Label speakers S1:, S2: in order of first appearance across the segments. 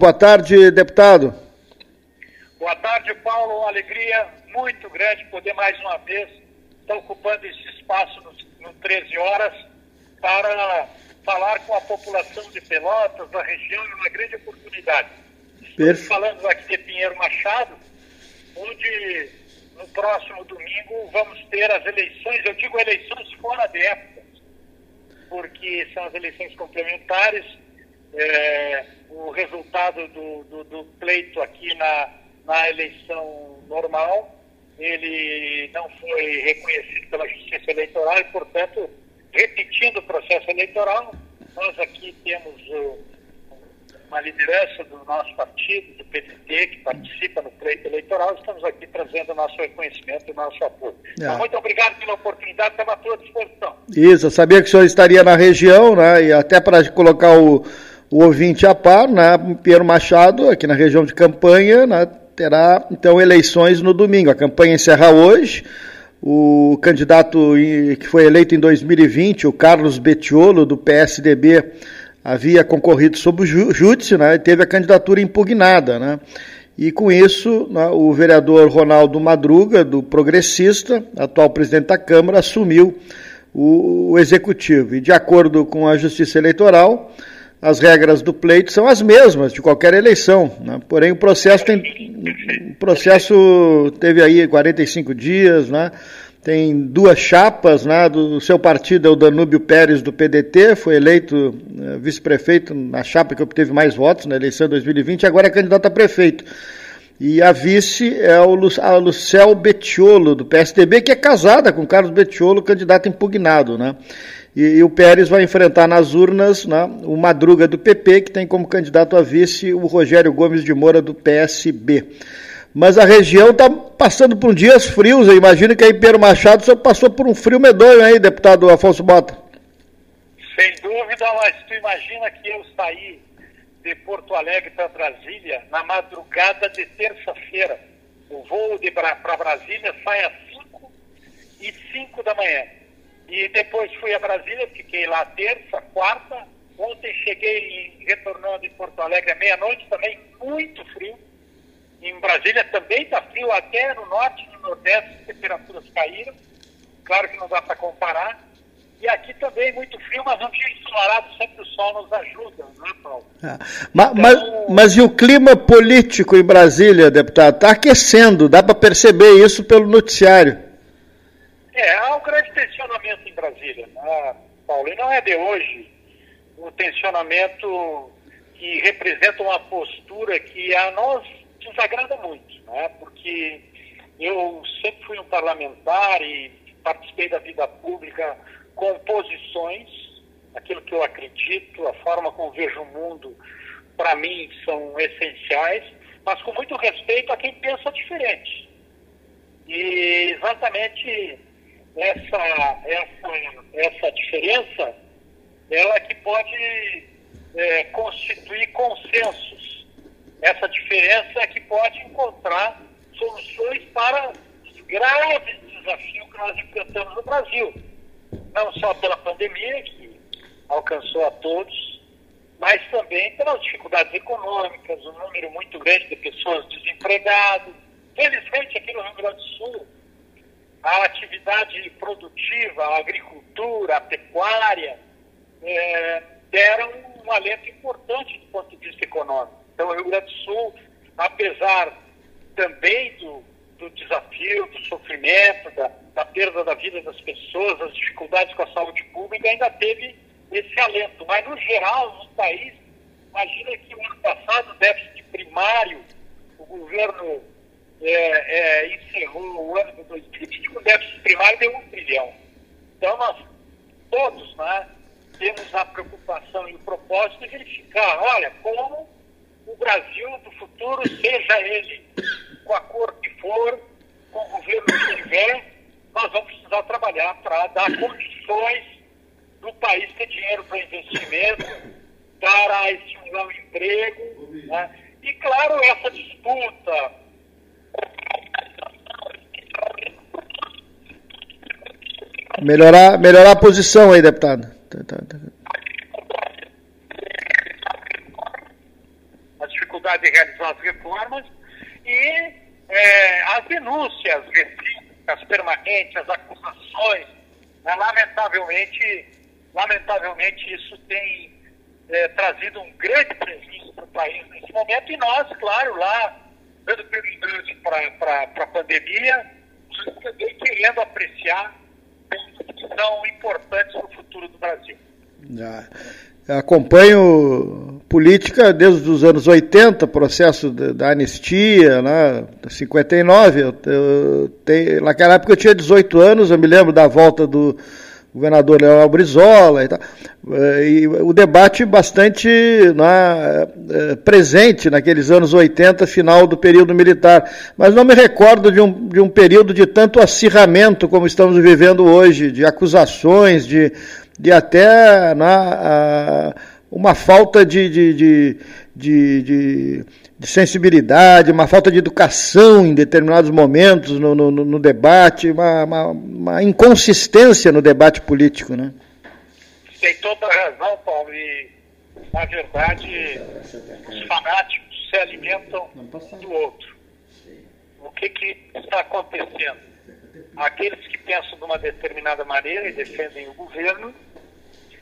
S1: Boa tarde, deputado.
S2: Boa tarde, Paulo. Uma alegria muito grande poder mais uma vez estar ocupando esse espaço no, no 13 horas para falar com a população de Pelotas, da região, é uma grande oportunidade. Estamos falando aqui de Pinheiro Machado, onde no próximo domingo vamos ter as eleições, eu digo eleições fora de época, porque são as eleições complementares. É, o resultado do, do, do pleito aqui na, na eleição normal. Ele não foi reconhecido pela Justiça Eleitoral e, portanto, repetindo o processo eleitoral, nós aqui temos uh, uma liderança do nosso partido, do PDT, que participa no pleito eleitoral, estamos aqui trazendo o nosso reconhecimento e o nosso apoio. É. Então, muito obrigado pela oportunidade, estamos à tua disposição.
S1: Isso, eu sabia que o senhor estaria na região, né, e até para colocar o o ouvinte a par, né, Pinheiro Machado, aqui na região de campanha, né, terá então eleições no domingo. A campanha encerra hoje. O candidato que foi eleito em 2020, o Carlos Betiolo, do PSDB, havia concorrido sob o júdice né, e teve a candidatura impugnada. Né? E com isso, né, o vereador Ronaldo Madruga, do Progressista, atual presidente da Câmara, assumiu o, o executivo. E de acordo com a Justiça Eleitoral, as regras do pleito são as mesmas de qualquer eleição. Né? Porém, o processo tem. O processo teve aí 45 dias, né? tem duas chapas, né? do seu partido é o Danúbio Pérez do PDT, foi eleito uh, vice-prefeito na chapa que obteve mais votos na eleição de 2020, agora é candidato a prefeito. E a vice é o Lu, a Lucel Betiolo, do PSDB, que é casada com Carlos Betiolo, candidato impugnado. Né? E, e, o Pérez vai enfrentar nas urnas né, o Madruga do PP, que tem como candidato a vice o Rogério Gomes de Moura do PSB. Mas a região está passando por dias frios. Eu imagino que aí Pedro Machado só passou por um frio medonho aí, deputado Afonso Bota.
S2: Sem dúvida, mas tu imagina que eu saí de Porto Alegre para Brasília na madrugada de terça-feira. O voo para Brasília sai às 5 e 5 da manhã. E depois fui a Brasília, fiquei lá terça, quarta. Ontem cheguei retornando em Porto Alegre à meia-noite, também muito frio. Em Brasília também está frio, até no norte e no nordeste as temperaturas caíram. Claro que não dá para comparar. E aqui também muito frio, mas um dia ensolarado, sempre o sol nos ajuda, não é, Paulo?
S1: Ah, mas, então... mas, mas, e o clima político em Brasília, deputado? Está aquecendo, dá para perceber isso pelo noticiário.
S2: É, há um grande tensionamento em Brasília, né, Paulo? E não é de hoje um tensionamento que representa uma postura que a nós desagrada muito, né? porque eu sempre fui um parlamentar e participei da vida pública com posições, aquilo que eu acredito, a forma como vejo o mundo, para mim, são essenciais, mas com muito respeito a quem pensa diferente. E exatamente essa, essa, essa diferença, ela é que pode é, constituir consensos. Essa diferença é que pode encontrar soluções para os graves desafios que nós enfrentamos no Brasil. Não só pela pandemia, que alcançou a todos, mas também pelas dificuldades econômicas, um número muito grande de pessoas desempregadas. Felizmente, aqui no Rio Grande do Sul, a atividade produtiva, a agricultura, a pecuária, é, deram um alento importante do ponto de vista econômico. Então, o Rio Grande do Sul, apesar também do, do desafio, do sofrimento, da, da perda da vida das pessoas, das dificuldades com a saúde pública, ainda teve esse alento. Mas, no geral, no país, imagina que o ano passado, o déficit primário, o governo é, é, encerrou o ano de 2020 com déficit primário de um trilhão. Então, nós todos né, temos a preocupação e o propósito de verificar, olha, como o Brasil do futuro, seja ele com a cor que for, com o governo que tiver, nós vamos precisar trabalhar para dar condições do país ter dinheiro para investimento, para estimular o emprego. Né? E, claro, essa disputa
S1: Melhorar, melhorar a posição aí, deputado.
S2: As dificuldade de realizar as reformas e é, as denúncias recíprocas permanentes, as acusações, né, lamentavelmente, lamentavelmente isso tem é, trazido um grande prejuízo para o país nesse momento e nós, claro, lá, dando prioridade para a pandemia, também querendo apreciar são importantes para o futuro do Brasil.
S1: acompanho política desde os anos 80, processo da, anistia, né, 59. Eu, eu, eu, naquela época eu tinha 18 anos, eu me lembro da volta do governador Leonel Brizola e tal. Eh, e o debate bastante né, eh, presente naqueles anos 80, final do período militar. Mas não me recordo de um, de um período de tanto acirramento como estamos vivendo hoje, de acusações, de, de até né, uma falta de, de, de, de, de sensibilidade, uma falta de educação em determinados momentos no, no, no debate, uma, uma, uma, inconsistência no debate político, né?
S2: Tem toda a razão, Paulo, e na verdade os fanáticos se alimentam do outro. O que, que está acontecendo? Aqueles que pensam de uma determinada maneira e defendem o governo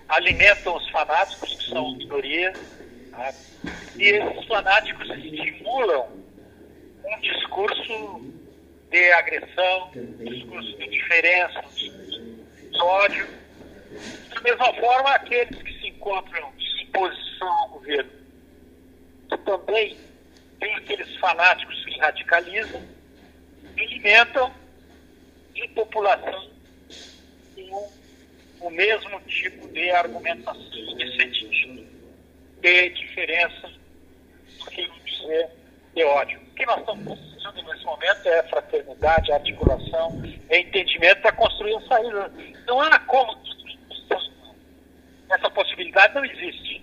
S2: alimentam os fanáticos, que são minoria, tá? E esses fanáticos estimulam um discurso de agressão, um discurso de diferença, um discurso de ódio. Da mesma forma, aqueles que se encontram em oposição ao governo, também tem aqueles fanáticos que radicalizam, alimentam a população com o mesmo tipo de argumentação, de sentimento, de diferença, do que dizer de ódio. O que nós estamos precisando nesse momento é fraternidade, articulação, é entendimento para construir a saída. Não há como essa possibilidade não existe.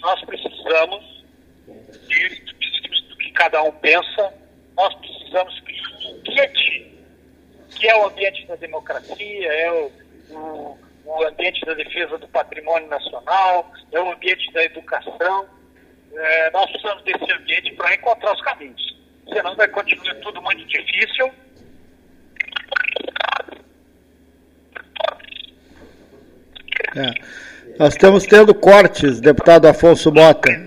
S2: Nós precisamos de, do que cada um pensa, nós precisamos criar um ambiente, que é o ambiente da democracia, é o, o, o ambiente da defesa do patrimônio nacional, é o ambiente da educação. É, nós precisamos desse ambiente para encontrar os caminhos. Senão vai continuar tudo muito difícil.
S1: É. Nós estamos tendo cortes, deputado Afonso Mota.
S2: É.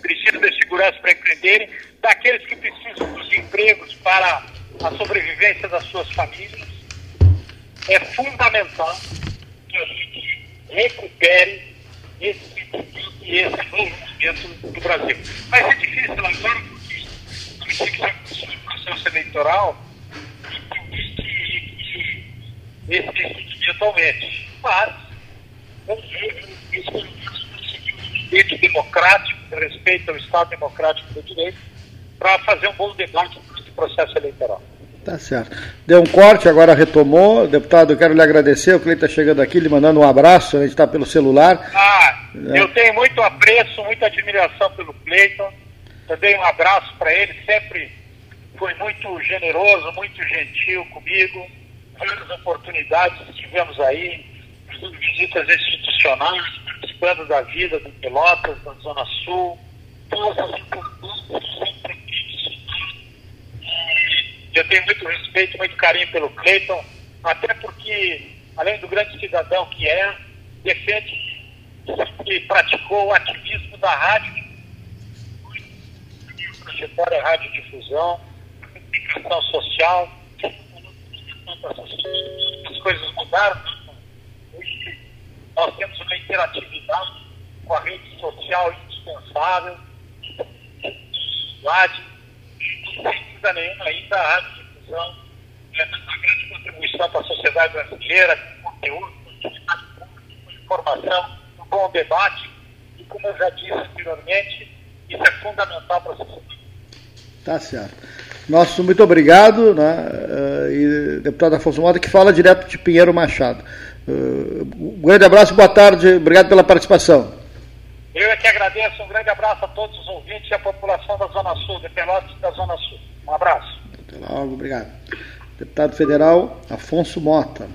S2: Precisa de segurança para empreenderem, daqueles que precisam dos empregos para a sobrevivência das suas famílias é fundamental que a gente recupere esse e esse desenvolvimento do Brasil. Mas é difícil agora porque o que já no processo eleitoral que esse sentimento aumente. Mas vejo isso um direito democrático, respeito ao Estado democrático do direito, para fazer um bom debate nesse processo eleitoral.
S1: Tá certo. Deu um corte, agora retomou. Deputado, eu quero lhe agradecer. O Cleiton está chegando aqui, lhe mandando um abraço. A gente está pelo celular.
S2: Ah, é. eu tenho muito apreço, muita admiração pelo Cleiton. Também um abraço para ele. Sempre foi muito generoso, muito gentil comigo. Várias oportunidades tivemos aí, visitas institucionais, participando da vida do Pelotas, da Zona Sul. As sempre eu tenho muito respeito, muito carinho pelo Cleiton, até porque, além do grande cidadão que é, defende e praticou o ativismo da rádio, trajetória radiodifusão, comunicação social, as coisas mudaram. Hoje nós temos uma interatividade com a rede social indispensável, sem dúvida nenhuma, ainda a radiodifusão é uma grande contribuição para a sociedade brasileira, com conteúdo, com informação, bom debate, e como eu já disse anteriormente, isso é fundamental para a sociedade.
S1: Tá certo. Nosso muito obrigado, né? Eh, e deputado Afonso Mota, que fala direto de Pinheiro Machado. Uh, um grande abraço, boa tarde, obrigado pela participação.
S2: Eu é que agradeço, um grande abraço a todos os ouvintes e a população da Zona Sul, de Pelotas da Zona Sul. Um abraço.
S1: Até logo, obrigado. Deputado Federal Afonso Mota.